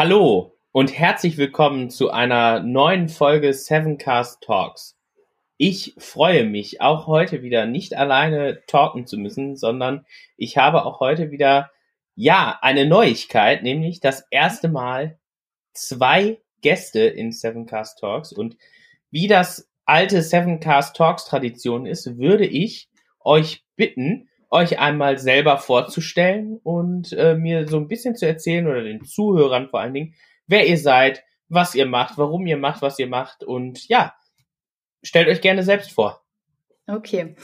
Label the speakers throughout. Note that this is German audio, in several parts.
Speaker 1: Hallo und herzlich willkommen zu einer neuen Folge Sevencast Talks. Ich freue mich, auch heute wieder nicht alleine talken zu müssen, sondern ich habe auch heute wieder, ja, eine Neuigkeit, nämlich das erste Mal zwei Gäste in Sevencast Talks und wie das alte Sevencast Talks Tradition ist, würde ich euch bitten, euch einmal selber vorzustellen und äh, mir so ein bisschen zu erzählen oder den Zuhörern vor allen Dingen, wer ihr seid, was ihr macht, warum ihr macht, was ihr macht und ja, stellt euch gerne selbst vor.
Speaker 2: Okay,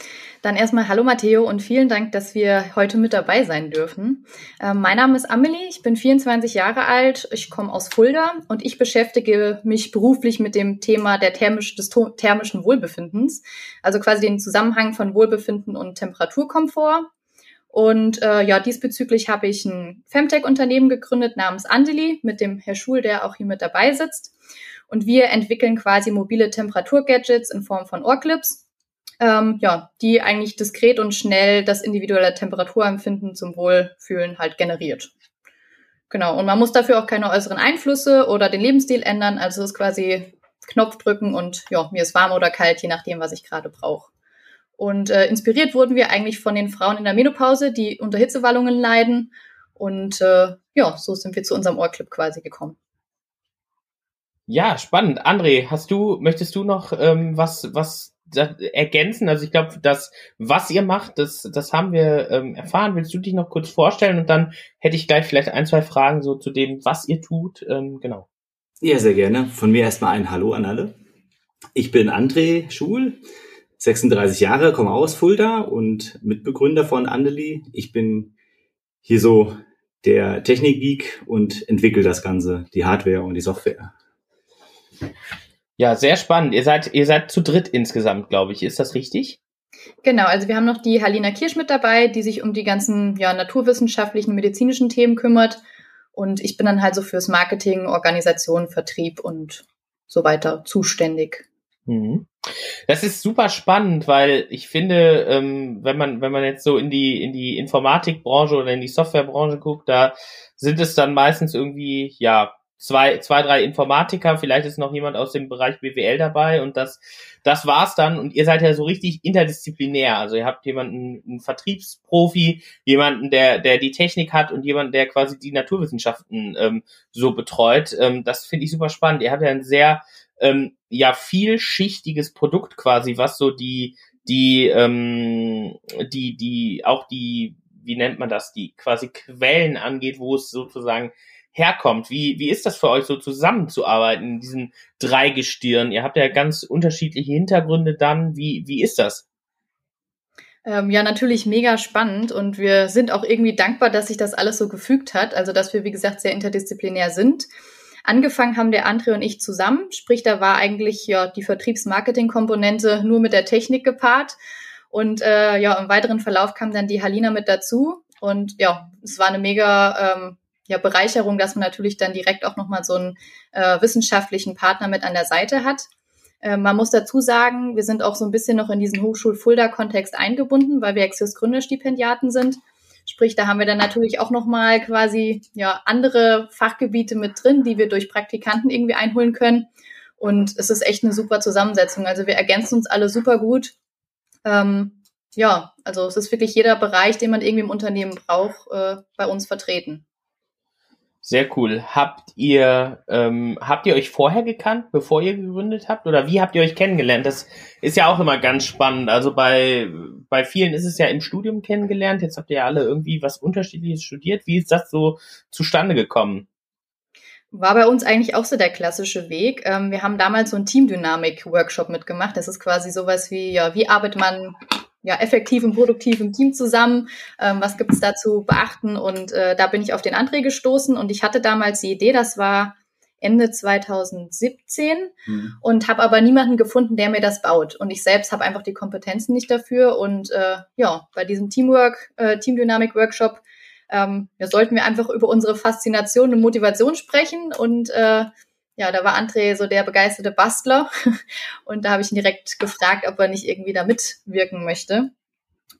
Speaker 2: dann erstmal hallo Matteo und vielen Dank, dass wir heute mit dabei sein dürfen. Ähm, mein Name ist Amelie, ich bin 24 Jahre alt, ich komme aus Fulda und ich beschäftige mich beruflich mit dem Thema der thermisch, des thermischen Wohlbefindens, also quasi den Zusammenhang von Wohlbefinden und Temperaturkomfort. Und äh, ja, diesbezüglich habe ich ein Femtech-Unternehmen gegründet namens Andeli mit dem Herr Schul, der auch hier mit dabei sitzt. Und wir entwickeln quasi mobile Temperaturgadgets in Form von Ohrclips ähm, ja, die eigentlich diskret und schnell das individuelle Temperaturempfinden zum Wohlfühlen halt generiert. Genau, und man muss dafür auch keine äußeren Einflüsse oder den Lebensstil ändern. Also es ist quasi Knopf drücken und ja, mir ist warm oder kalt, je nachdem, was ich gerade brauche. Und äh, inspiriert wurden wir eigentlich von den Frauen in der Menopause, die unter Hitzewallungen leiden. Und äh, ja, so sind wir zu unserem Ohrclip quasi gekommen.
Speaker 1: Ja, spannend. André, hast du, möchtest du noch ähm, was, was ergänzen? Also ich glaube, das, was ihr macht, das, das haben wir ähm, erfahren. Willst du dich noch kurz vorstellen und dann hätte ich gleich vielleicht ein, zwei Fragen so zu dem, was ihr tut. Ähm, genau.
Speaker 3: Ja, sehr gerne. Von mir erstmal ein Hallo an alle. Ich bin André Schul, 36 Jahre, komme aus Fulda und Mitbegründer von Andeli. Ich bin hier so der Technikgeek und entwickle das Ganze, die Hardware und die Software.
Speaker 1: Ja, sehr spannend. Ihr seid, ihr seid zu dritt insgesamt, glaube ich. Ist das richtig?
Speaker 2: Genau, also wir haben noch die Halina Kirsch mit dabei, die sich um die ganzen ja, naturwissenschaftlichen, medizinischen Themen kümmert. Und ich bin dann halt so fürs Marketing, Organisation, Vertrieb und so weiter zuständig.
Speaker 1: Mhm. Das ist super spannend, weil ich finde, ähm, wenn man wenn man jetzt so in die in die Informatikbranche oder in die Softwarebranche guckt, da sind es dann meistens irgendwie ja zwei, zwei, drei Informatiker, vielleicht ist noch jemand aus dem Bereich BWL dabei und das, das war's dann. Und ihr seid ja so richtig interdisziplinär. Also ihr habt jemanden, einen Vertriebsprofi, jemanden, der, der die Technik hat und jemanden, der quasi die Naturwissenschaften ähm, so betreut. Ähm, das finde ich super spannend. Ihr habt ja ein sehr, ähm, ja, vielschichtiges Produkt quasi, was so die, die, ähm, die, die, auch die, wie nennt man das, die quasi Quellen angeht, wo es sozusagen herkommt. Wie, wie ist das für euch so zusammenzuarbeiten in diesen drei Gestirn? Ihr habt ja ganz unterschiedliche Hintergründe dann. Wie, wie ist das?
Speaker 2: Ähm, ja, natürlich mega spannend und wir sind auch irgendwie dankbar, dass sich das alles so gefügt hat. Also, dass wir, wie gesagt, sehr interdisziplinär sind. Angefangen haben der André und ich zusammen, sprich, da war eigentlich ja die Vertriebs-Marketing-Komponente nur mit der Technik gepaart. Und äh, ja, im weiteren Verlauf kam dann die Halina mit dazu. Und ja, es war eine mega ähm, ja, Bereicherung, dass man natürlich dann direkt auch nochmal so einen äh, wissenschaftlichen Partner mit an der Seite hat. Äh, man muss dazu sagen, wir sind auch so ein bisschen noch in diesen Hochschul-Fulda-Kontext eingebunden, weil wir Exios Gründerstipendiaten sind. Sprich, da haben wir dann natürlich auch nochmal quasi ja andere Fachgebiete mit drin, die wir durch Praktikanten irgendwie einholen können. Und es ist echt eine super Zusammensetzung. Also wir ergänzen uns alle super gut. Ähm, ja, also es ist wirklich jeder Bereich, den man irgendwie im Unternehmen braucht, äh, bei uns vertreten.
Speaker 1: Sehr cool. Habt ihr, ähm, habt ihr euch vorher gekannt, bevor ihr gegründet habt? Oder wie habt ihr euch kennengelernt? Das ist ja auch immer ganz spannend. Also bei, bei vielen ist es ja im Studium kennengelernt. Jetzt habt ihr ja alle irgendwie was Unterschiedliches studiert. Wie ist das so zustande gekommen?
Speaker 2: War bei uns eigentlich auch so der klassische Weg. Ähm, wir haben damals so einen Teamdynamik-Workshop mitgemacht. Das ist quasi sowas wie, ja, wie arbeitet man ja, effektiv und produktiv im Team zusammen. Ähm, was gibt's da zu beachten? Und äh, da bin ich auf den André gestoßen und ich hatte damals die Idee, das war Ende 2017 mhm. und habe aber niemanden gefunden, der mir das baut. Und ich selbst habe einfach die Kompetenzen nicht dafür. Und äh, ja, bei diesem Teamwork, äh, Teamdynamik-Workshop ähm, ja, sollten wir einfach über unsere Faszination und Motivation sprechen und äh, ja, da war André so der begeisterte Bastler und da habe ich ihn direkt gefragt, ob er nicht irgendwie da mitwirken möchte.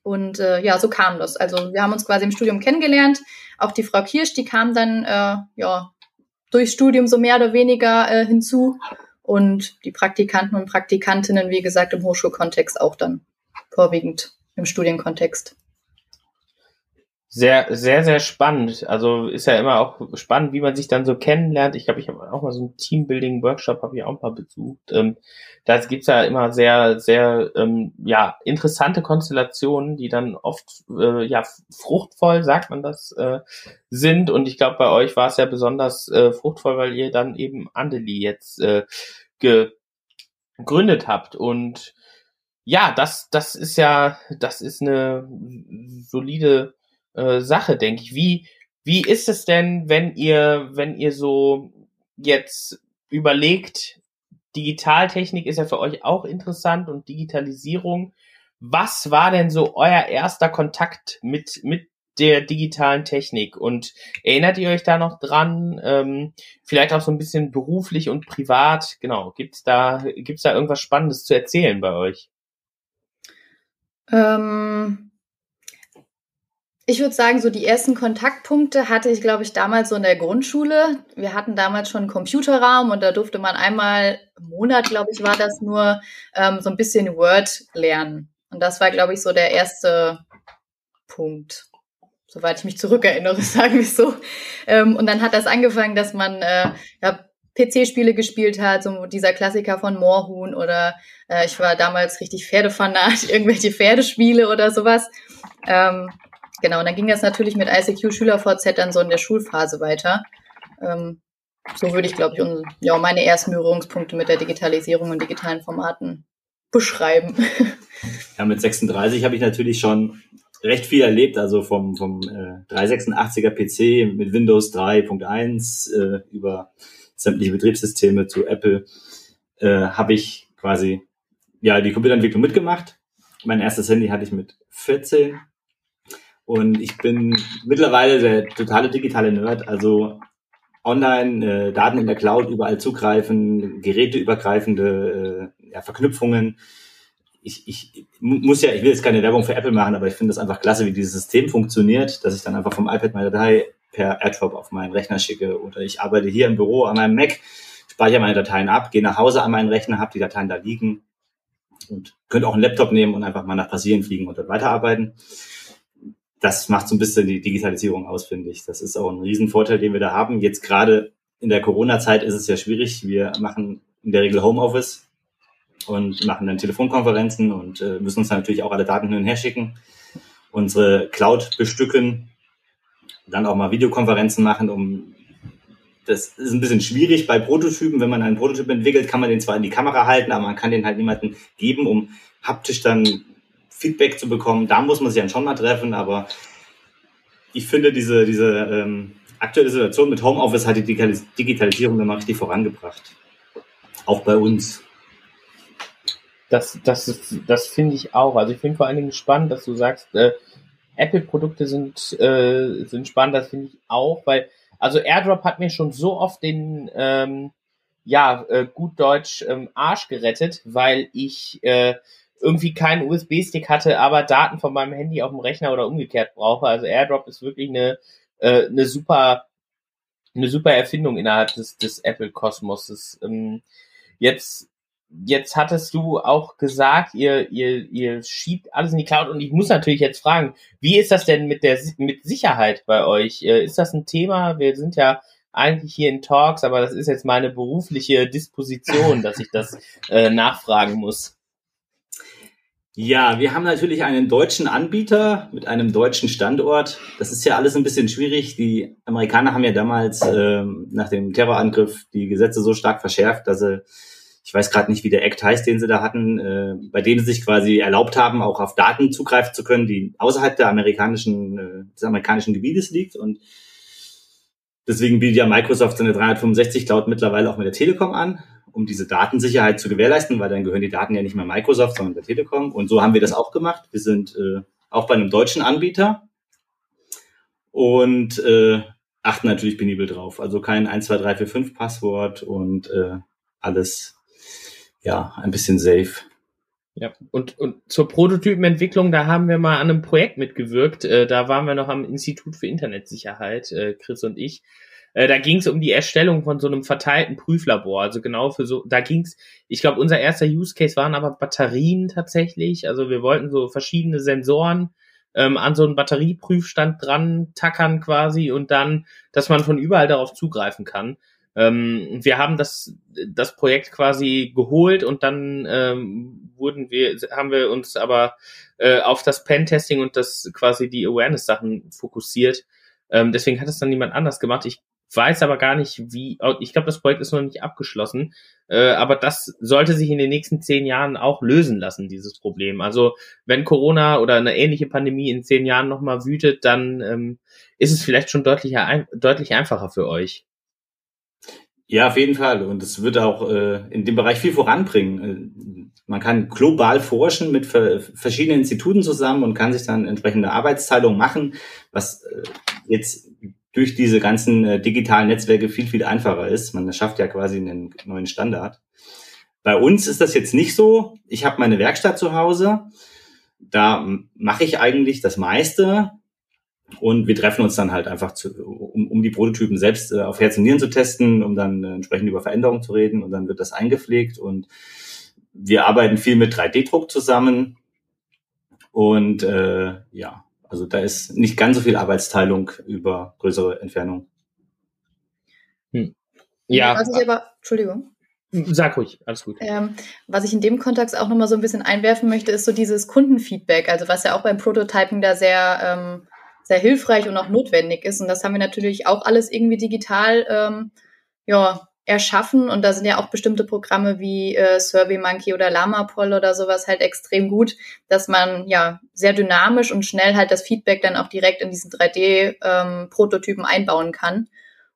Speaker 2: Und äh, ja, so kam das. Also wir haben uns quasi im Studium kennengelernt. Auch die Frau Kirsch, die kam dann äh, ja durchs Studium so mehr oder weniger äh, hinzu und die Praktikanten und Praktikantinnen, wie gesagt, im Hochschulkontext auch dann vorwiegend im Studienkontext
Speaker 1: sehr, sehr, sehr spannend. Also ist ja immer auch spannend, wie man sich dann so kennenlernt. Ich glaube, ich habe auch mal so einen Teambuilding-Workshop, habe ich auch mal besucht. Ähm, da gibt's ja immer sehr, sehr ähm, ja, interessante Konstellationen, die dann oft äh, ja fruchtvoll, sagt man das, äh, sind. Und ich glaube, bei euch war es ja besonders äh, fruchtvoll, weil ihr dann eben Andeli jetzt äh, gegründet habt. Und ja, das, das ist ja, das ist eine solide äh, Sache, denke ich. Wie, wie ist es denn, wenn ihr, wenn ihr so jetzt überlegt, Digitaltechnik ist ja für euch auch interessant und Digitalisierung. Was war denn so euer erster Kontakt mit, mit der digitalen Technik? Und erinnert ihr euch da noch dran? Ähm, vielleicht auch so ein bisschen beruflich und privat. Genau. Gibt's da, gibt's da irgendwas Spannendes zu erzählen bei euch?
Speaker 2: Ähm, ich würde sagen, so die ersten Kontaktpunkte hatte ich, glaube ich, damals so in der Grundschule. Wir hatten damals schon einen Computerraum und da durfte man einmal im Monat, glaube ich, war das nur, ähm, so ein bisschen Word lernen. Und das war, glaube ich, so der erste Punkt, soweit ich mich zurückerinnere, sagen wir so. Ähm, und dann hat das angefangen, dass man äh, ja, PC-Spiele gespielt hat, so dieser Klassiker von Moorhuhn oder äh, ich war damals richtig Pferdefanat, irgendwelche Pferdespiele oder sowas. Ähm, Genau, und dann ging das natürlich mit ICQ SchülerVZ dann so in der Schulphase weiter. Ähm, so würde ich, glaube ich, ja, meine ersten Berührungspunkte mit der Digitalisierung und digitalen Formaten beschreiben.
Speaker 3: Ja, mit 36 habe ich natürlich schon recht viel erlebt, also vom, vom äh, 386er PC mit Windows 3.1 äh, über sämtliche Betriebssysteme zu Apple äh, habe ich quasi ja die Computerentwicklung mitgemacht. Mein erstes Handy hatte ich mit 14 und ich bin mittlerweile der totale digitale Nerd, also online, äh, Daten in der Cloud überall zugreifen, geräteübergreifende äh, ja, Verknüpfungen. Ich, ich muss ja, ich will jetzt keine Werbung für Apple machen, aber ich finde es einfach klasse, wie dieses System funktioniert, dass ich dann einfach vom iPad meine Datei per AirDrop auf meinen Rechner schicke oder ich arbeite hier im Büro an meinem Mac, speichere meine Dateien ab, gehe nach Hause an meinen Rechner, habe die Dateien da liegen und könnte auch einen Laptop nehmen und einfach mal nach Brasilien fliegen und dort weiterarbeiten das macht so ein bisschen die Digitalisierung aus, finde ich. Das ist auch ein Riesenvorteil, den wir da haben. Jetzt gerade in der Corona-Zeit ist es ja schwierig. Wir machen in der Regel Homeoffice und machen dann Telefonkonferenzen und äh, müssen uns dann natürlich auch alle Daten hin und her schicken, unsere Cloud bestücken, dann auch mal Videokonferenzen machen, um das ist ein bisschen schwierig bei Prototypen. Wenn man einen Prototyp entwickelt, kann man den zwar in die Kamera halten, aber man kann den halt niemanden geben, um haptisch dann Feedback zu bekommen. Da muss man sich dann schon mal treffen, aber ich finde diese, diese ähm, aktuelle Situation mit Homeoffice hat die Digitalisierung immer richtig vorangebracht. Auch bei uns.
Speaker 1: Das, das, das finde ich auch. Also ich finde vor allen Dingen spannend, dass du sagst, äh, Apple-Produkte sind, äh, sind spannend, das finde ich auch, weil, also AirDrop hat mir schon so oft den, ähm, ja, äh, gut Deutsch ähm, Arsch gerettet, weil ich äh, irgendwie keinen USB-Stick hatte, aber Daten von meinem Handy auf dem Rechner oder umgekehrt brauche. Also AirDrop ist wirklich eine, äh, eine super eine super Erfindung innerhalb des, des Apple-Kosmoses. Ähm, jetzt, jetzt hattest du auch gesagt, ihr, ihr, ihr schiebt alles in die Cloud und ich muss natürlich jetzt fragen, wie ist das denn mit der mit Sicherheit bei euch? Äh, ist das ein Thema? Wir sind ja eigentlich hier in Talks, aber das ist jetzt meine berufliche Disposition, dass ich das äh, nachfragen muss.
Speaker 3: Ja, wir haben natürlich einen deutschen Anbieter mit einem deutschen Standort. Das ist ja alles ein bisschen schwierig. Die Amerikaner haben ja damals ähm, nach dem Terrorangriff die Gesetze so stark verschärft, dass sie, ich weiß gerade nicht, wie der Act heißt, den sie da hatten, äh, bei dem sie sich quasi erlaubt haben, auch auf Daten zugreifen zu können, die außerhalb der amerikanischen, äh, des amerikanischen Gebietes liegt. Und deswegen bietet ja Microsoft seine 365 Cloud mittlerweile auch mit der Telekom an um diese Datensicherheit zu gewährleisten, weil dann gehören die Daten ja nicht mehr Microsoft, sondern der Telekom. Und so haben wir das auch gemacht. Wir sind äh, auch bei einem deutschen Anbieter und äh, achten natürlich penibel drauf. Also kein 1, 2, 3, 4, 5 Passwort und äh, alles ja ein bisschen safe.
Speaker 1: Ja, und, und zur Prototypenentwicklung, da haben wir mal an einem Projekt mitgewirkt. Äh, da waren wir noch am Institut für Internetsicherheit, äh, Chris und ich. Äh, da ging es um die Erstellung von so einem verteilten Prüflabor. Also genau für so, da ging es, ich glaube, unser erster Use Case waren aber Batterien tatsächlich. Also wir wollten so verschiedene Sensoren ähm, an so einen Batterieprüfstand dran tackern quasi und dann, dass man von überall darauf zugreifen kann. Ähm, wir haben das, das Projekt quasi geholt und dann ähm, wurden wir, haben wir uns aber äh, auf das Pen-Testing und das quasi die Awareness-Sachen fokussiert. Ähm, deswegen hat es dann niemand anders gemacht. Ich weiß aber gar nicht, wie, ich glaube, das Projekt ist noch nicht abgeschlossen, äh, aber das sollte sich in den nächsten zehn Jahren auch lösen lassen, dieses Problem. Also wenn Corona oder eine ähnliche Pandemie in zehn Jahren nochmal wütet, dann ähm, ist es vielleicht schon deutlich, deutlich einfacher für euch.
Speaker 3: Ja, auf jeden Fall. Und es wird auch äh, in dem Bereich viel voranbringen. Äh, man kann global forschen mit verschiedenen Instituten zusammen und kann sich dann entsprechende Arbeitsteilung machen, was äh, jetzt durch diese ganzen äh, digitalen Netzwerke viel, viel einfacher ist. Man schafft ja quasi einen neuen Standard. Bei uns ist das jetzt nicht so. Ich habe meine Werkstatt zu Hause. Da mache ich eigentlich das meiste. Und wir treffen uns dann halt einfach, zu, um, um die Prototypen selbst äh, auf Herz und Nieren zu testen, um dann äh, entsprechend über Veränderungen zu reden. Und dann wird das eingepflegt. Und wir arbeiten viel mit 3D-Druck zusammen. Und äh, ja, also da ist nicht ganz so viel Arbeitsteilung über größere Entfernungen.
Speaker 2: Hm. Ja. Was ich aber, Entschuldigung.
Speaker 1: Sag ruhig, alles gut.
Speaker 2: Ähm, was ich in dem Kontext auch nochmal so ein bisschen einwerfen möchte, ist so dieses Kundenfeedback, also was ja auch beim Prototyping da sehr ähm, sehr hilfreich und auch notwendig ist. Und das haben wir natürlich auch alles irgendwie digital ähm, ja, erschaffen. Und da sind ja auch bestimmte Programme wie äh, SurveyMonkey oder LlamaPol oder sowas halt extrem gut, dass man ja sehr dynamisch und schnell halt das Feedback dann auch direkt in diesen 3D-Prototypen ähm, einbauen kann.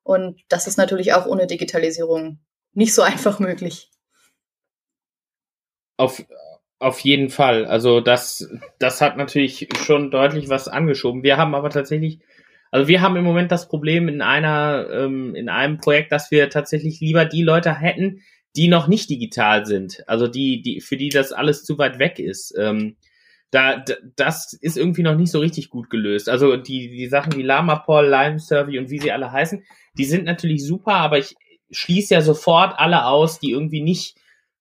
Speaker 2: Und das ist natürlich auch ohne Digitalisierung nicht so einfach möglich.
Speaker 1: Auf, auf jeden Fall. Also das, das hat natürlich schon deutlich was angeschoben. Wir haben aber tatsächlich, also wir haben im Moment das Problem in einer, ähm, in einem Projekt, dass wir tatsächlich lieber die Leute hätten, die noch nicht digital sind. Also die, die, für die das alles zu weit weg ist. Ähm, da, das ist irgendwie noch nicht so richtig gut gelöst. Also die, die Sachen wie LlamaPol, Lime Survey und wie sie alle heißen, die sind natürlich super, aber ich schließe ja sofort alle aus, die irgendwie nicht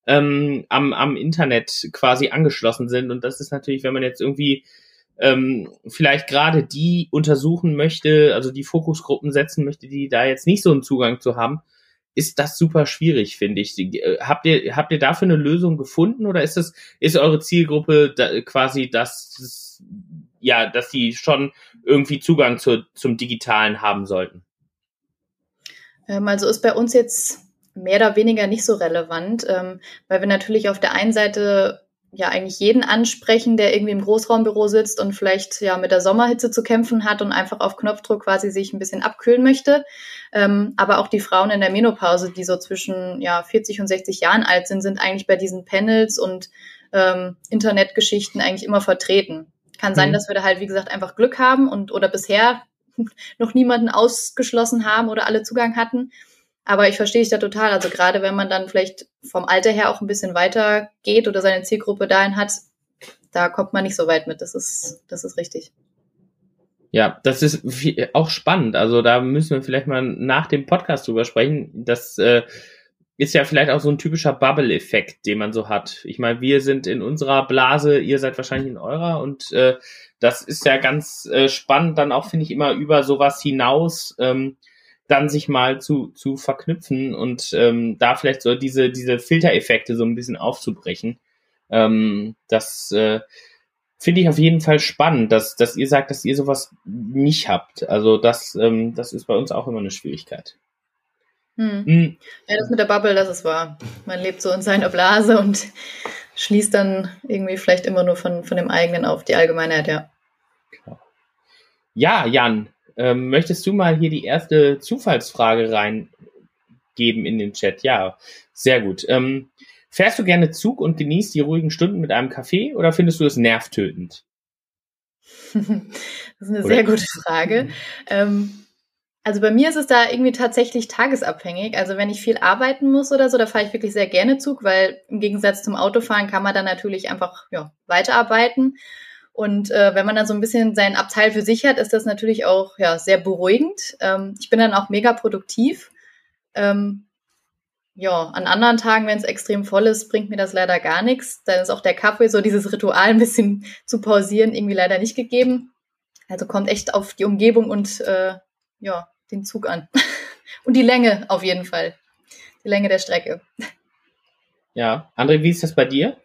Speaker 1: ähm, am, am Internet quasi angeschlossen sind. Und das ist natürlich, wenn man jetzt irgendwie ähm, vielleicht gerade die untersuchen möchte, also die Fokusgruppen setzen möchte, die da jetzt nicht so einen Zugang zu haben, ist das super schwierig, finde ich. Äh, habt ihr, habt ihr dafür eine Lösung gefunden oder ist es, ist eure Zielgruppe da, quasi das, ja, dass sie schon irgendwie Zugang zu, zum Digitalen haben sollten?
Speaker 2: Ähm, also ist bei uns jetzt mehr oder weniger nicht so relevant, ähm, weil wir natürlich auf der einen Seite ja eigentlich jeden ansprechen, der irgendwie im Großraumbüro sitzt und vielleicht ja mit der Sommerhitze zu kämpfen hat und einfach auf Knopfdruck quasi sich ein bisschen abkühlen möchte. Ähm, aber auch die Frauen in der Menopause, die so zwischen ja 40 und 60 Jahren alt sind, sind eigentlich bei diesen Panels und ähm, Internetgeschichten eigentlich immer vertreten. Kann sein, mhm. dass wir da halt wie gesagt einfach Glück haben und oder bisher noch niemanden ausgeschlossen haben oder alle Zugang hatten. Aber ich verstehe dich da total. Also gerade wenn man dann vielleicht vom Alter her auch ein bisschen weiter geht oder seine Zielgruppe dahin hat, da kommt man nicht so weit mit. Das ist, das ist richtig.
Speaker 1: Ja, das ist auch spannend. Also da müssen wir vielleicht mal nach dem Podcast drüber sprechen. Das äh, ist ja vielleicht auch so ein typischer Bubble-Effekt, den man so hat. Ich meine, wir sind in unserer Blase, ihr seid wahrscheinlich in eurer und äh, das ist ja ganz äh, spannend, dann auch, finde ich, immer über sowas hinaus. Ähm, dann sich mal zu, zu verknüpfen und ähm, da vielleicht so diese, diese Filtereffekte so ein bisschen aufzubrechen. Ähm, das äh, finde ich auf jeden Fall spannend, dass, dass ihr sagt, dass ihr sowas nicht habt. Also das, ähm, das ist bei uns auch immer eine Schwierigkeit.
Speaker 2: Hm. Hm. Ja, das mit der Bubble, das ist wahr. Man lebt so in seiner Blase und schließt dann irgendwie vielleicht immer nur von, von dem eigenen auf die Allgemeinheit, ja.
Speaker 1: Ja, Jan, ähm, möchtest du mal hier die erste Zufallsfrage reingeben in den Chat? Ja, sehr gut. Ähm, fährst du gerne Zug und genießt die ruhigen Stunden mit einem Kaffee oder findest du es nervtötend?
Speaker 2: das ist eine oder? sehr gute Frage. Ähm, Also bei mir ist es da irgendwie tatsächlich tagesabhängig. Also wenn ich viel arbeiten muss oder so, da fahre ich wirklich sehr gerne Zug, weil im Gegensatz zum Autofahren kann man dann natürlich einfach ja, weiterarbeiten. Und äh, wenn man dann so ein bisschen seinen Abteil für sich hat, ist das natürlich auch ja, sehr beruhigend. Ähm, ich bin dann auch mega produktiv. Ähm, ja, an anderen Tagen, wenn es extrem voll ist, bringt mir das leider gar nichts. Dann ist auch der Kaffee, so dieses Ritual ein bisschen zu pausieren, irgendwie leider nicht gegeben. Also kommt echt auf die Umgebung und äh, ja, den Zug an. und die Länge auf jeden Fall. Die Länge der Strecke.
Speaker 1: Ja, André, wie ist das bei dir?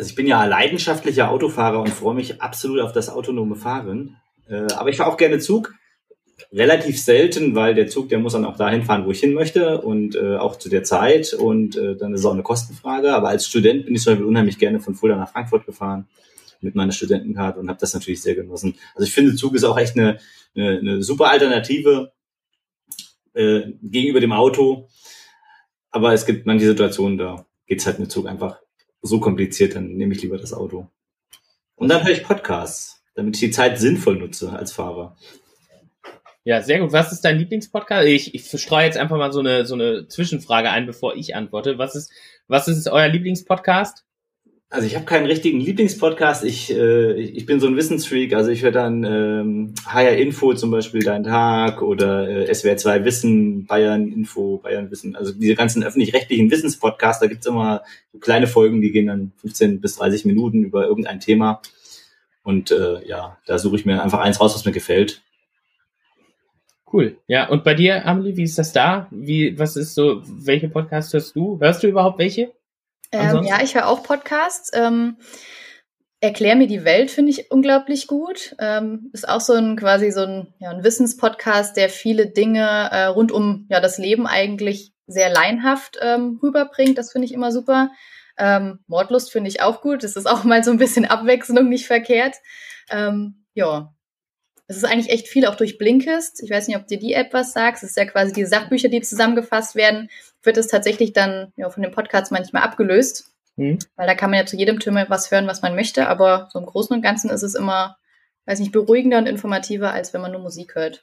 Speaker 3: Also ich bin ja leidenschaftlicher Autofahrer und freue mich absolut auf das autonome Fahren. Äh, aber ich fahre auch gerne Zug. Relativ selten, weil der Zug, der muss dann auch dahin fahren, wo ich hin möchte und äh, auch zu der Zeit. Und äh, dann ist es auch eine Kostenfrage. Aber als Student bin ich zum Beispiel unheimlich gerne von Fulda nach Frankfurt gefahren mit meiner Studentenkarte und habe das natürlich sehr genossen. Also ich finde, Zug ist auch echt eine, eine, eine super Alternative äh, gegenüber dem Auto. Aber es gibt manche Situationen, da geht's halt mit Zug einfach so kompliziert, dann nehme ich lieber das Auto. Und dann höre ich Podcasts, damit ich die Zeit sinnvoll nutze als Fahrer.
Speaker 1: Ja, sehr gut. Was ist dein Lieblingspodcast? Ich, ich streue jetzt einfach mal so eine, so eine Zwischenfrage ein, bevor ich antworte. Was ist, was ist euer Lieblingspodcast?
Speaker 3: Also ich habe keinen richtigen Lieblingspodcast. Ich, äh, ich bin so ein Wissensfreak. Also ich höre dann ähm, HR Info zum Beispiel Dein Tag oder äh, SWR 2 Wissen, Bayern Info, Bayern Wissen. Also diese ganzen öffentlich-rechtlichen Wissenspodcasts, da gibt's immer so kleine Folgen, die gehen dann 15 bis 30 Minuten über irgendein Thema. Und äh, ja, da suche ich mir einfach eins raus, was mir gefällt.
Speaker 1: Cool. Ja, und bei dir, Amelie, wie ist das da? Wie, was ist so, welche Podcasts hörst du? Hörst du überhaupt welche?
Speaker 2: Ähm, ja, ich höre auch Podcasts. Ähm, Erklär mir die Welt finde ich unglaublich gut. Ähm, ist auch so ein quasi so ein, ja, ein Wissenspodcast, der viele Dinge äh, rund um ja, das Leben eigentlich sehr leinhaft ähm, rüberbringt. Das finde ich immer super. Ähm, Mordlust finde ich auch gut. Das ist auch mal so ein bisschen Abwechslung, nicht verkehrt. Ähm, ja, es ist eigentlich echt viel auch durch Blinkist. Ich weiß nicht, ob dir die App was sagt. Es ist ja quasi die Sachbücher, die zusammengefasst werden, wird es tatsächlich dann ja, von den Podcasts manchmal abgelöst. Mhm. Weil da kann man ja zu jedem Thema was hören, was man möchte. Aber so im Großen und Ganzen ist es immer, weiß nicht, beruhigender und informativer, als wenn man nur Musik hört.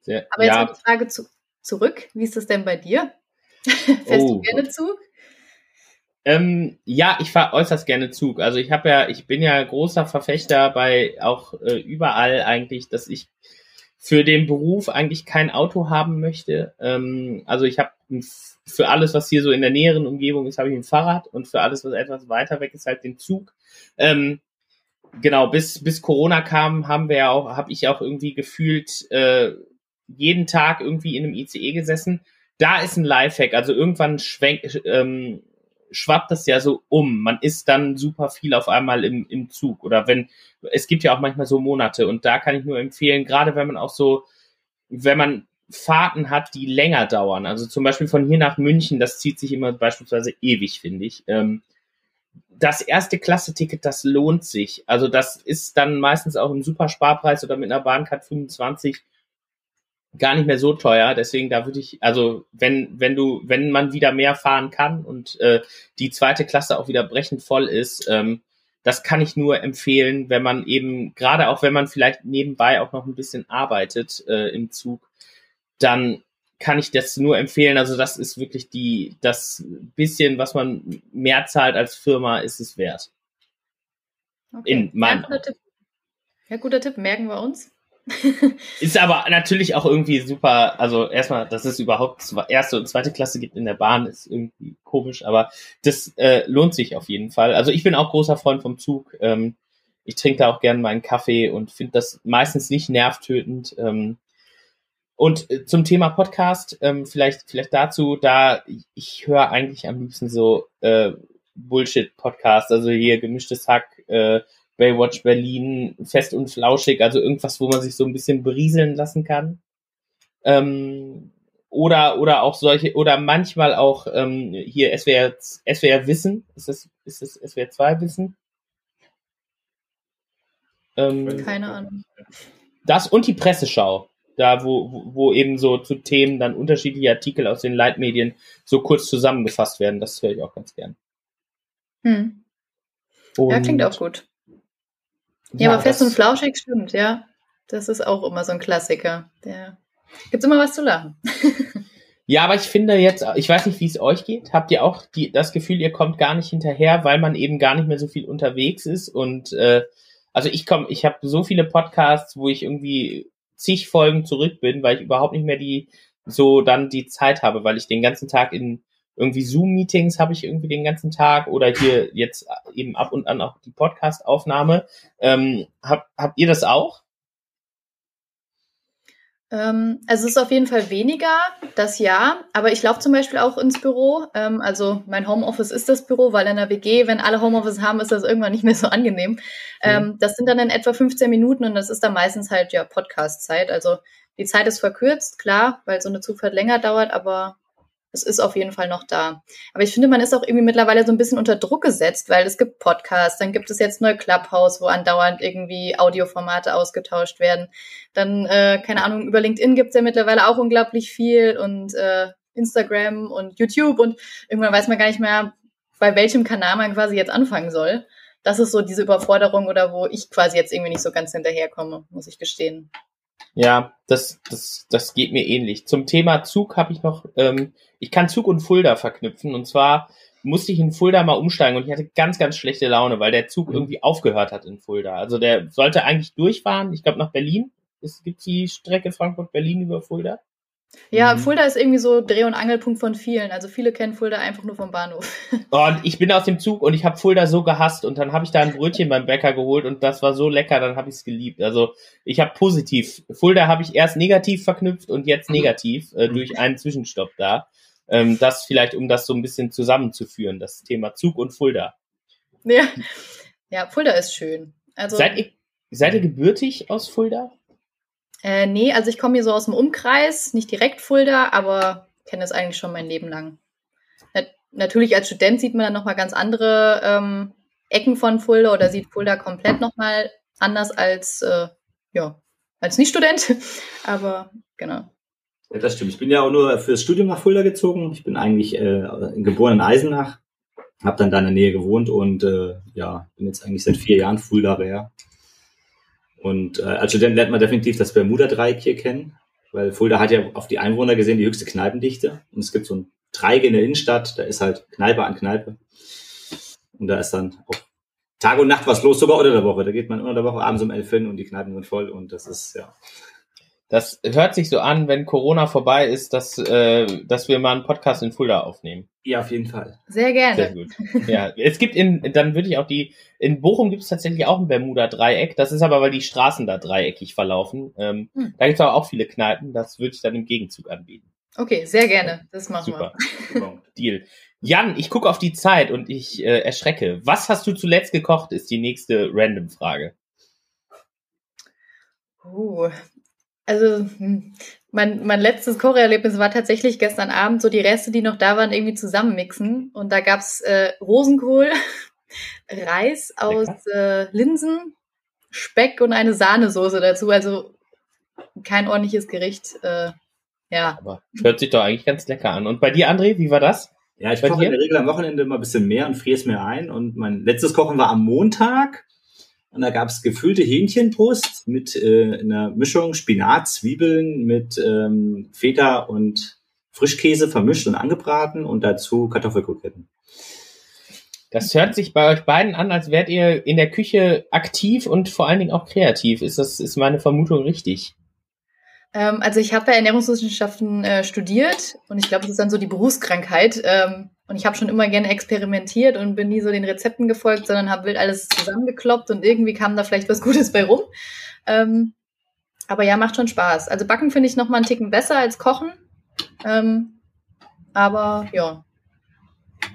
Speaker 2: Sehr, aber jetzt ja. die Frage zu, zurück. Wie ist das denn bei dir? Fährst oh. du gerne Zug?
Speaker 1: Ähm, ja, ich fahre äußerst gerne Zug. Also ich habe ja, ich bin ja großer Verfechter bei auch äh, überall eigentlich, dass ich für den Beruf eigentlich kein Auto haben möchte. Ähm, also ich habe für alles, was hier so in der näheren Umgebung ist, habe ich ein Fahrrad und für alles, was etwas weiter weg ist, halt den Zug. Ähm, genau, bis bis Corona kam, haben wir ja auch, habe ich auch irgendwie gefühlt äh, jeden Tag irgendwie in einem ICE gesessen. Da ist ein Lifehack. Also irgendwann schwenkt ähm, schwappt das ja so um. Man ist dann super viel auf einmal im, im Zug. Oder wenn, es gibt ja auch manchmal so Monate und da kann ich nur empfehlen, gerade wenn man auch so, wenn man Fahrten hat, die länger dauern. Also zum Beispiel von hier nach München, das zieht sich immer beispielsweise ewig, finde ich. Ähm, das erste Klasse-Ticket, das lohnt sich. Also das ist dann meistens auch im Supersparpreis oder mit einer Bahncard 25 gar nicht mehr so teuer. Deswegen da würde ich, also wenn wenn du, wenn man wieder mehr fahren kann und äh, die zweite Klasse auch wieder brechend voll ist, ähm, das kann ich nur empfehlen, wenn man eben gerade auch wenn man vielleicht nebenbei auch noch ein bisschen arbeitet äh, im Zug, dann kann ich das nur empfehlen. Also das ist wirklich die das bisschen, was man mehr zahlt als Firma, ist es wert.
Speaker 2: Okay. In meinem ja, guter Tipp. Ja, guter Tipp, merken wir uns.
Speaker 1: ist aber natürlich auch irgendwie super, also erstmal, dass es überhaupt erste und zweite Klasse gibt in der Bahn, ist irgendwie komisch, aber das äh, lohnt sich auf jeden Fall. Also ich bin auch großer Freund vom Zug. Ähm, ich trinke da auch gerne meinen Kaffee und finde das meistens nicht nervtötend. Ähm, und äh, zum Thema Podcast, ähm, vielleicht, vielleicht dazu, da ich höre eigentlich am liebsten so äh, Bullshit-Podcast, also hier gemischtes Hack, äh, Baywatch Berlin, fest und flauschig, also irgendwas, wo man sich so ein bisschen berieseln lassen kann. Ähm, oder, oder auch solche, oder manchmal auch ähm, hier SWR, SWR Wissen. Ist das, ist das SWR 2 Wissen?
Speaker 2: Ähm, Keine Ahnung.
Speaker 1: Das und die Presseschau. Da, wo, wo eben so zu Themen dann unterschiedliche Artikel aus den Leitmedien so kurz zusammengefasst werden. Das höre ich auch ganz gern.
Speaker 2: Hm. ja, klingt auch gut. Ja, ja aber fest und flauschig stimmt, ja. Das ist auch immer so ein Klassiker. Der Gibt's immer was zu lachen.
Speaker 1: Ja, aber ich finde jetzt, ich weiß nicht, wie es euch geht. Habt ihr auch die, das Gefühl, ihr kommt gar nicht hinterher, weil man eben gar nicht mehr so viel unterwegs ist? Und äh, also ich komme, ich habe so viele Podcasts, wo ich irgendwie zig Folgen zurück bin, weil ich überhaupt nicht mehr die so dann die Zeit habe, weil ich den ganzen Tag in irgendwie Zoom-Meetings habe ich irgendwie den ganzen Tag oder hier jetzt eben ab und an auch die Podcast-Aufnahme. Ähm, hab, habt ihr das auch?
Speaker 2: Ähm, also es ist auf jeden Fall weniger, das ja. Aber ich laufe zum Beispiel auch ins Büro. Ähm, also mein Homeoffice ist das Büro, weil in der WG, wenn alle Homeoffice haben, ist das irgendwann nicht mehr so angenehm. Ähm, das sind dann in etwa 15 Minuten und das ist dann meistens halt ja Podcast-Zeit. Also die Zeit ist verkürzt, klar, weil so eine Zugfahrt länger dauert, aber es ist auf jeden Fall noch da. Aber ich finde, man ist auch irgendwie mittlerweile so ein bisschen unter Druck gesetzt, weil es gibt Podcasts, dann gibt es jetzt neu Clubhouse, wo andauernd irgendwie Audioformate ausgetauscht werden. Dann, äh, keine Ahnung, über LinkedIn gibt es ja mittlerweile auch unglaublich viel und äh, Instagram und YouTube und irgendwann weiß man gar nicht mehr, bei welchem Kanal man quasi jetzt anfangen soll. Das ist so diese Überforderung oder wo ich quasi jetzt irgendwie nicht so ganz hinterherkomme, muss ich gestehen.
Speaker 1: Ja, das, das, das geht mir ähnlich. Zum Thema Zug habe ich noch, ähm, ich kann Zug und Fulda verknüpfen. Und zwar musste ich in Fulda mal umsteigen und ich hatte ganz, ganz schlechte Laune, weil der Zug mhm. irgendwie aufgehört hat in Fulda. Also der sollte eigentlich durchfahren, ich glaube nach Berlin. Es gibt die Strecke Frankfurt-Berlin über Fulda.
Speaker 2: Ja, mhm. Fulda ist irgendwie so Dreh- und Angelpunkt von vielen. Also viele kennen Fulda einfach nur vom Bahnhof.
Speaker 1: Und ich bin aus dem Zug und ich habe Fulda so gehasst und dann habe ich da ein Brötchen beim Bäcker geholt und das war so lecker, dann habe ich es geliebt. Also ich habe positiv. Fulda habe ich erst negativ verknüpft und jetzt mhm. negativ äh, durch mhm. einen Zwischenstopp da. Ähm, das vielleicht, um das so ein bisschen zusammenzuführen, das Thema Zug und Fulda.
Speaker 2: Ja, ja Fulda ist schön. Also,
Speaker 1: seid, ihr, seid ihr gebürtig aus Fulda?
Speaker 2: Äh, nee, also ich komme hier so aus dem Umkreis, nicht direkt Fulda, aber kenne es eigentlich schon mein Leben lang. Nat natürlich als Student sieht man dann nochmal ganz andere ähm, Ecken von Fulda oder sieht Fulda komplett nochmal anders als, äh, ja, als Nicht-Student. aber genau.
Speaker 3: Ja, das stimmt. Ich bin ja auch nur fürs Studium nach Fulda gezogen. Ich bin eigentlich äh, geboren in Eisenach, habe dann da in der Nähe gewohnt und äh, ja, bin jetzt eigentlich seit vier Jahren Fulda her. Und äh, als Student lernt man definitiv das Bermuda-Dreieck hier kennen, weil Fulda hat ja auf die Einwohner gesehen die höchste Kneipendichte. Und es gibt so ein Dreieck in der Innenstadt, da ist halt Kneipe an Kneipe. Und da ist dann auch Tag und Nacht was los, sogar unter der Woche. Da geht man unter der Woche abends um elf hin und die Kneipen sind voll und das ist, ja.
Speaker 1: Das hört sich so an, wenn Corona vorbei ist, dass, äh, dass wir mal einen Podcast in Fulda aufnehmen.
Speaker 3: Ja, auf jeden Fall.
Speaker 2: Sehr gerne. Sehr
Speaker 1: gut. Ja, es gibt in, dann würde ich auch die, in Bochum gibt es tatsächlich auch ein Bermuda-Dreieck. Das ist aber, weil die Straßen da dreieckig verlaufen. Ähm, hm. Da gibt es aber auch viele Kneipen. Das würde ich dann im Gegenzug anbieten.
Speaker 2: Okay, sehr gerne. Das machen Super.
Speaker 1: wir. Deal. Jan, ich gucke auf die Zeit und ich äh, erschrecke. Was hast du zuletzt gekocht, ist die nächste Random-Frage.
Speaker 2: Uh, also hm, mein, mein letztes Kocherlebnis war tatsächlich gestern Abend so die Reste, die noch da waren, irgendwie zusammenmixen. Und da gab's äh, Rosenkohl, Reis aus äh, Linsen, Speck und eine Sahnesoße dazu. Also kein ordentliches Gericht. Äh, ja.
Speaker 1: Aber hört sich doch eigentlich ganz lecker an. Und bei dir, André, wie war das?
Speaker 3: Ja, ich koche in der Regel am Wochenende immer ein bisschen mehr und friere es mir ein. Und mein letztes Kochen war am Montag. Und da gab es gefüllte Hähnchenbrust mit äh, einer Mischung Spinat, Zwiebeln mit ähm, Feta und Frischkäse vermischt und angebraten und dazu Kartoffelkroketten.
Speaker 1: Das hört sich bei euch beiden an, als wärt ihr in der Küche aktiv und vor allen Dingen auch kreativ. Ist das ist meine Vermutung richtig?
Speaker 2: Ähm, also ich habe ja Ernährungswissenschaften äh, studiert und ich glaube, das ist dann so die Berufskrankheit. Ähm, und ich habe schon immer gerne experimentiert und bin nie so den Rezepten gefolgt, sondern habe wild alles zusammengekloppt und irgendwie kam da vielleicht was Gutes bei rum. Ähm, aber ja, macht schon Spaß. Also Backen finde ich noch mal einen Ticken besser als Kochen. Ähm, aber ja.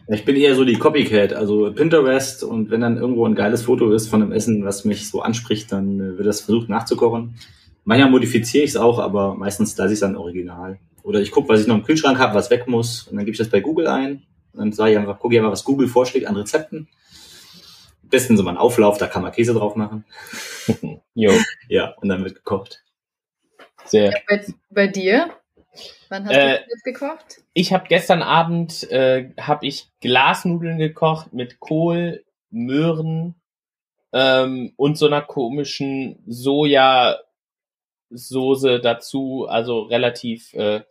Speaker 3: Ich bin eher so die Copycat, also Pinterest und wenn dann irgendwo ein geiles Foto ist von einem Essen, was mich so anspricht, dann äh, wird das versucht nachzukochen. Manchmal modifiziere ich es auch, aber meistens lasse ich es dann original. Oder ich gucke, was ich noch im Kühlschrank habe, was weg muss, und dann gebe ich das bei Google ein dann sage ich einfach, gucke ich einfach, was Google vorschlägt an Rezepten. Am besten so mal einen Auflauf, da kann man Käse drauf machen. jo. Ja, und dann wird gekocht.
Speaker 2: Sehr. Ja, bei, bei, dir? Wann hast äh, du jetzt gekocht?
Speaker 1: Ich habe gestern Abend äh, habe ich Glasnudeln gekocht mit Kohl, Möhren ähm, und so einer komischen Soja Soße dazu, also relativ äh,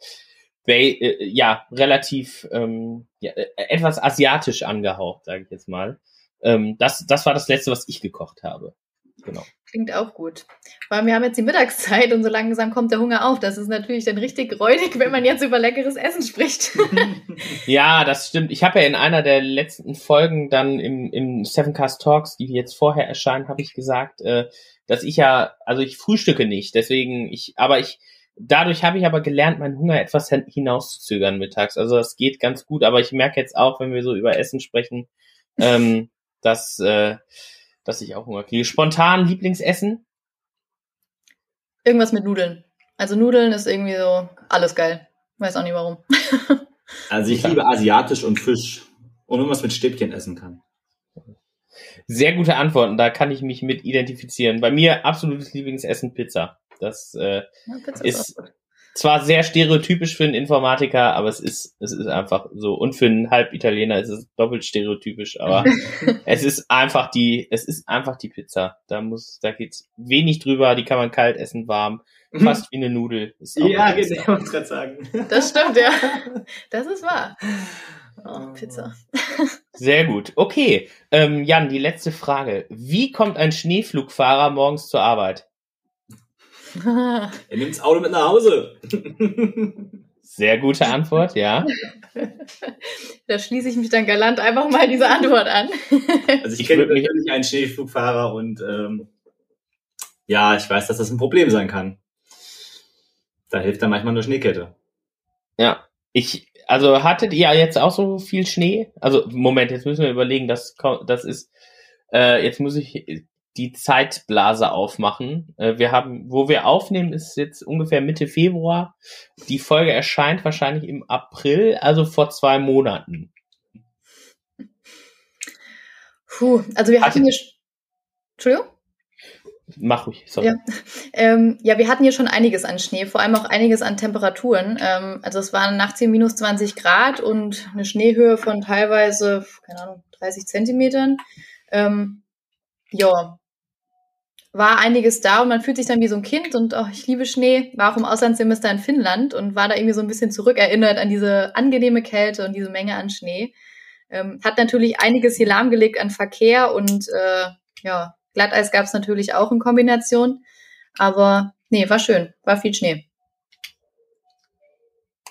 Speaker 1: äh, ja, relativ ähm, ja, äh, etwas asiatisch angehaucht, sage ich jetzt mal. Ähm, das, das war das letzte, was ich gekocht habe. Genau.
Speaker 2: Klingt auch gut. Weil wir haben jetzt die Mittagszeit und so langsam kommt der Hunger auf. Das ist natürlich dann richtig räudig, wenn man jetzt über leckeres Essen spricht.
Speaker 1: ja, das stimmt. Ich habe ja in einer der letzten Folgen dann im, im Seven Cast Talks, die jetzt vorher erscheinen, habe ich gesagt, äh, dass ich ja, also ich frühstücke nicht, deswegen ich, aber ich, dadurch habe ich aber gelernt, meinen Hunger etwas hinauszuzögern mittags. Also das geht ganz gut, aber ich merke jetzt auch, wenn wir so über Essen sprechen, ähm, dass äh, dass ich auch Hunger kriege. Spontan Lieblingsessen?
Speaker 2: Irgendwas mit Nudeln. Also Nudeln ist irgendwie so alles geil. Weiß auch nicht warum.
Speaker 3: also ich liebe asiatisch und Fisch. Und irgendwas mit Stäbchen essen kann.
Speaker 1: Sehr gute Antworten, da kann ich mich mit identifizieren. Bei mir absolutes Lieblingsessen Pizza. Das äh, ja, Pizza ist, ist zwar sehr stereotypisch für einen Informatiker, aber es ist, es ist einfach so. Und für einen Halbitaliener ist es doppelt stereotypisch, aber es ist einfach die, es ist einfach die Pizza. Da muss, da geht's wenig drüber, die kann man kalt essen, warm. Mhm. Fast wie eine Nudel.
Speaker 3: ja, genau, ich gerade sagen.
Speaker 2: Das stimmt, ja. Das ist wahr. Oh, Pizza.
Speaker 1: Sehr gut. Okay. Ähm, Jan, die letzte Frage. Wie kommt ein Schneeflugfahrer morgens zur Arbeit?
Speaker 3: er nimmt das Auto mit nach Hause.
Speaker 1: Sehr gute Antwort, ja.
Speaker 2: Da schließe ich mich dann galant einfach mal diese Antwort an.
Speaker 3: Also ich, ich kenne natürlich einen Schneeflugfahrer und ähm, ja, ich weiß, dass das ein Problem sein kann. Da hilft dann manchmal nur Schneekette.
Speaker 1: Ja, ich, also hattet ihr jetzt auch so viel Schnee? Also Moment, jetzt müssen wir überlegen, das, das ist, äh, jetzt muss ich die Zeitblase aufmachen. Äh, wir haben, wo wir aufnehmen, ist jetzt ungefähr Mitte Februar. Die Folge erscheint wahrscheinlich im April, also vor zwei Monaten.
Speaker 2: Puh, also wir hatten hier. Entschuldigung?
Speaker 1: Mach ruhig,
Speaker 2: sorry. Ja. Ähm, ja, wir hatten hier schon einiges an Schnee, vor allem auch einiges an Temperaturen. Ähm, also es waren nachts hier minus 20 Grad und eine Schneehöhe von teilweise, keine Ahnung, 30 Zentimetern. Ähm, ja, war einiges da und man fühlt sich dann wie so ein Kind und oh, ich liebe Schnee, war auch im Auslandssemester in Finnland und war da irgendwie so ein bisschen zurückerinnert an diese angenehme Kälte und diese Menge an Schnee. Ähm, hat natürlich einiges hier lahmgelegt an Verkehr und äh, ja, Glatteis gab es natürlich auch in Kombination. Aber nee, war schön, war viel Schnee.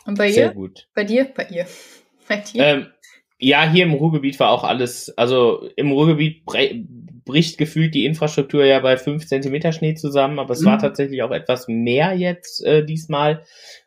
Speaker 2: Und bei
Speaker 1: Sehr
Speaker 2: ihr?
Speaker 1: gut.
Speaker 2: Bei dir? Bei ihr.
Speaker 1: Bei dir? Ähm, ja, hier im Ruhrgebiet war auch alles, also im Ruhrgebiet bricht gefühlt die Infrastruktur ja bei fünf Zentimeter Schnee zusammen, aber es mhm. war tatsächlich auch etwas mehr jetzt äh, diesmal.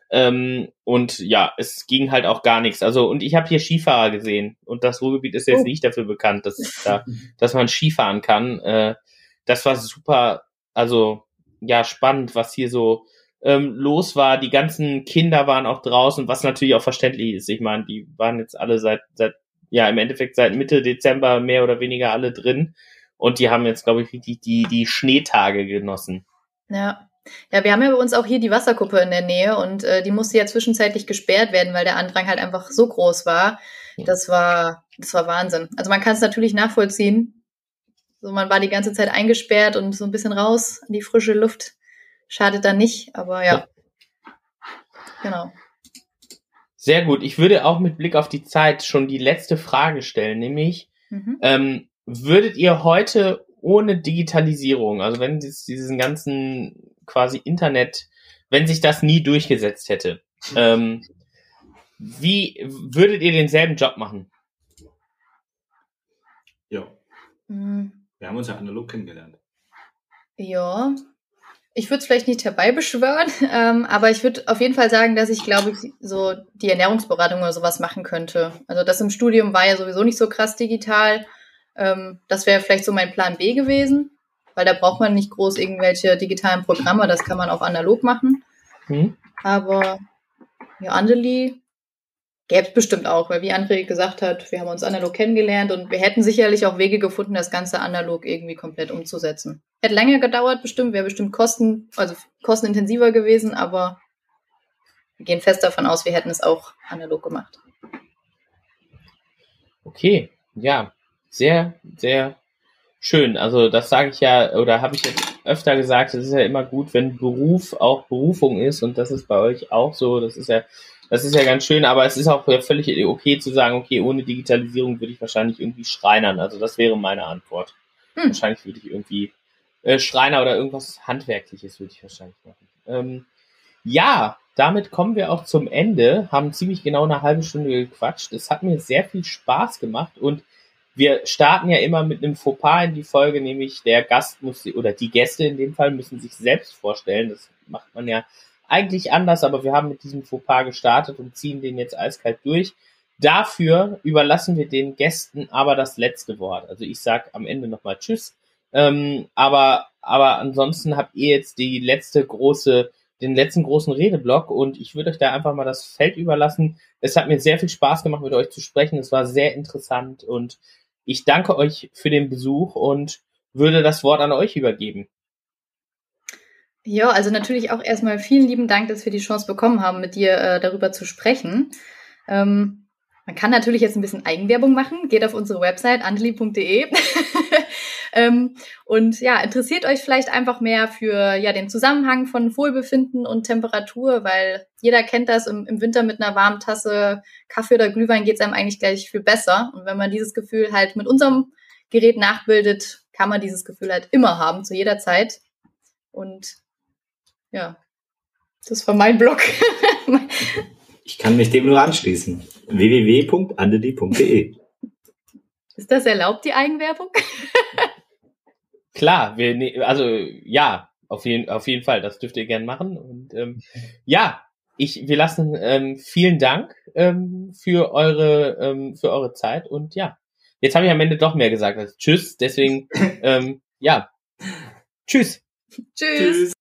Speaker 1: Ähm, und ja, es ging halt auch gar nichts. Also, und ich habe hier Skifahrer gesehen und das Ruhrgebiet ist jetzt oh. nicht dafür bekannt, dass, da, dass man Skifahren kann. Äh, das war super, also ja, spannend, was hier so ähm, los war. Die ganzen Kinder waren auch draußen, was natürlich auch verständlich ist. Ich meine, die waren jetzt alle seit, seit, ja, im Endeffekt seit Mitte Dezember mehr oder weniger alle drin. Und die haben jetzt, glaube ich, die, die, die Schneetage genossen.
Speaker 2: Ja. Ja, wir haben ja bei uns auch hier die Wasserkuppe in der Nähe und äh, die musste ja zwischenzeitlich gesperrt werden, weil der Andrang halt einfach so groß war. Das war, das war Wahnsinn. Also man kann es natürlich nachvollziehen. So, man war die ganze Zeit eingesperrt und so ein bisschen raus in die frische Luft. Schadet dann nicht, aber ja. ja. Genau.
Speaker 1: Sehr gut. Ich würde auch mit Blick auf die Zeit schon die letzte Frage stellen, nämlich, mhm. ähm, Würdet ihr heute ohne Digitalisierung, also wenn es diesen ganzen quasi Internet, wenn sich das nie durchgesetzt hätte, ähm, wie würdet ihr denselben Job machen?
Speaker 3: Ja. Mhm. Wir haben uns ja analog kennengelernt.
Speaker 2: Ja. Ich würde es vielleicht nicht herbeibeschwören, ähm, aber ich würde auf jeden Fall sagen, dass ich, glaube ich, so die Ernährungsberatung oder sowas machen könnte. Also das im Studium war ja sowieso nicht so krass digital. Ähm, das wäre vielleicht so mein Plan B gewesen, weil da braucht man nicht groß irgendwelche digitalen Programme, das kann man auch analog machen. Mhm. Aber ja, Andeli gäbe es bestimmt auch, weil wie André gesagt hat, wir haben uns analog kennengelernt und wir hätten sicherlich auch Wege gefunden, das Ganze analog irgendwie komplett umzusetzen. Hätte länger gedauert bestimmt, wäre bestimmt kosten, also kostenintensiver gewesen, aber wir gehen fest davon aus, wir hätten es auch analog gemacht.
Speaker 1: Okay, ja, sehr, sehr schön. Also das sage ich ja, oder habe ich jetzt öfter gesagt, es ist ja immer gut, wenn Beruf auch Berufung ist und das ist bei euch auch so. Das ist ja, das ist ja ganz schön, aber es ist auch völlig okay zu sagen, okay, ohne Digitalisierung würde ich wahrscheinlich irgendwie schreinern. Also das wäre meine Antwort. Hm. Wahrscheinlich würde ich irgendwie äh, Schreiner oder irgendwas Handwerkliches würde ich wahrscheinlich machen. Ähm, ja, damit kommen wir auch zum Ende, haben ziemlich genau eine halbe Stunde gequatscht. Es hat mir sehr viel Spaß gemacht und wir starten ja immer mit einem Fauxpas in die Folge, nämlich der Gast muss, oder die Gäste in dem Fall müssen sich selbst vorstellen. Das macht man ja eigentlich anders, aber wir haben mit diesem Fauxpas gestartet und ziehen den jetzt eiskalt durch. Dafür überlassen wir den Gästen aber das letzte Wort. Also ich sag am Ende nochmal Tschüss. Ähm, aber, aber ansonsten habt ihr jetzt die letzte große den letzten großen Redeblock und ich würde euch da einfach mal das Feld überlassen. Es hat mir sehr viel Spaß gemacht, mit euch zu sprechen. Es war sehr interessant und ich danke euch für den Besuch und würde das Wort an euch übergeben.
Speaker 2: Ja, also natürlich auch erstmal vielen lieben Dank, dass wir die Chance bekommen haben, mit dir äh, darüber zu sprechen. Ähm, man kann natürlich jetzt ein bisschen Eigenwerbung machen. Geht auf unsere Website anteli.de Ähm, und ja, interessiert euch vielleicht einfach mehr für ja den Zusammenhang von Wohlbefinden und Temperatur, weil jeder kennt das, im, im Winter mit einer warmen Tasse Kaffee oder Glühwein geht es einem eigentlich gleich viel besser. Und wenn man dieses Gefühl halt mit unserem Gerät nachbildet, kann man dieses Gefühl halt immer haben, zu jeder Zeit. Und ja, das war mein Blog.
Speaker 3: ich kann mich dem nur anschließen. www.andedi.de
Speaker 2: Ist das erlaubt, die Eigenwerbung?
Speaker 1: Klar, wir, ne, also ja, auf jeden, auf jeden Fall, das dürft ihr gern machen. Und ähm, ja, ich, wir lassen ähm, vielen Dank ähm, für eure ähm, für eure Zeit und ja, jetzt habe ich am Ende doch mehr gesagt als Tschüss. Deswegen ähm, ja, Tschüss.
Speaker 2: Tschüss. Tschüss.